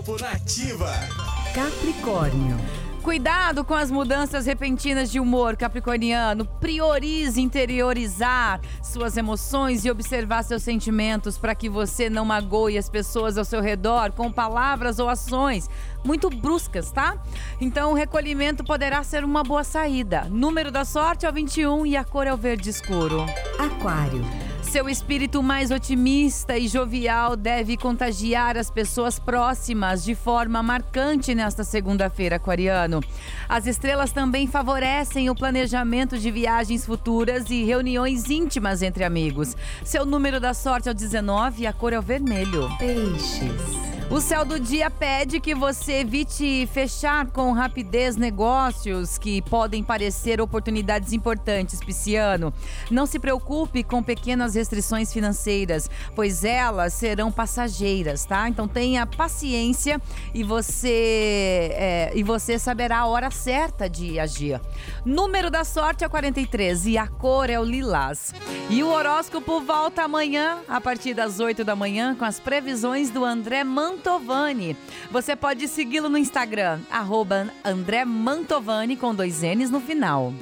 Horóscopo Nativa. Capricórnio. Cuidado com as mudanças repentinas de humor, Capricorniano. Priorize interiorizar suas emoções e observar seus sentimentos para que você não magoe as pessoas ao seu redor com palavras ou ações muito bruscas, tá? Então, o recolhimento poderá ser uma boa saída. Número da sorte é o 21 e a cor é o verde escuro. Aquário. Seu espírito mais otimista e jovial deve contagiar as pessoas próximas de forma marcante nesta segunda-feira, aquariano. As estrelas também favorecem o planejamento de viagens futuras e reuniões íntimas entre amigos. Seu número da sorte é o 19 e a cor é o vermelho. Peixes. O céu do dia pede que você evite fechar com rapidez negócios que podem parecer oportunidades importantes, Pisciano. Não se preocupe com pequenas restrições financeiras, pois elas serão passageiras, tá? Então tenha paciência e você é, e você saberá a hora certa de agir. Número da sorte é 43 e a cor é o lilás. E o horóscopo volta amanhã a partir das 8 da manhã com as previsões do André Manto Mantovani. Você pode segui-lo no Instagram, arroba André Mantovani com dois N's no final.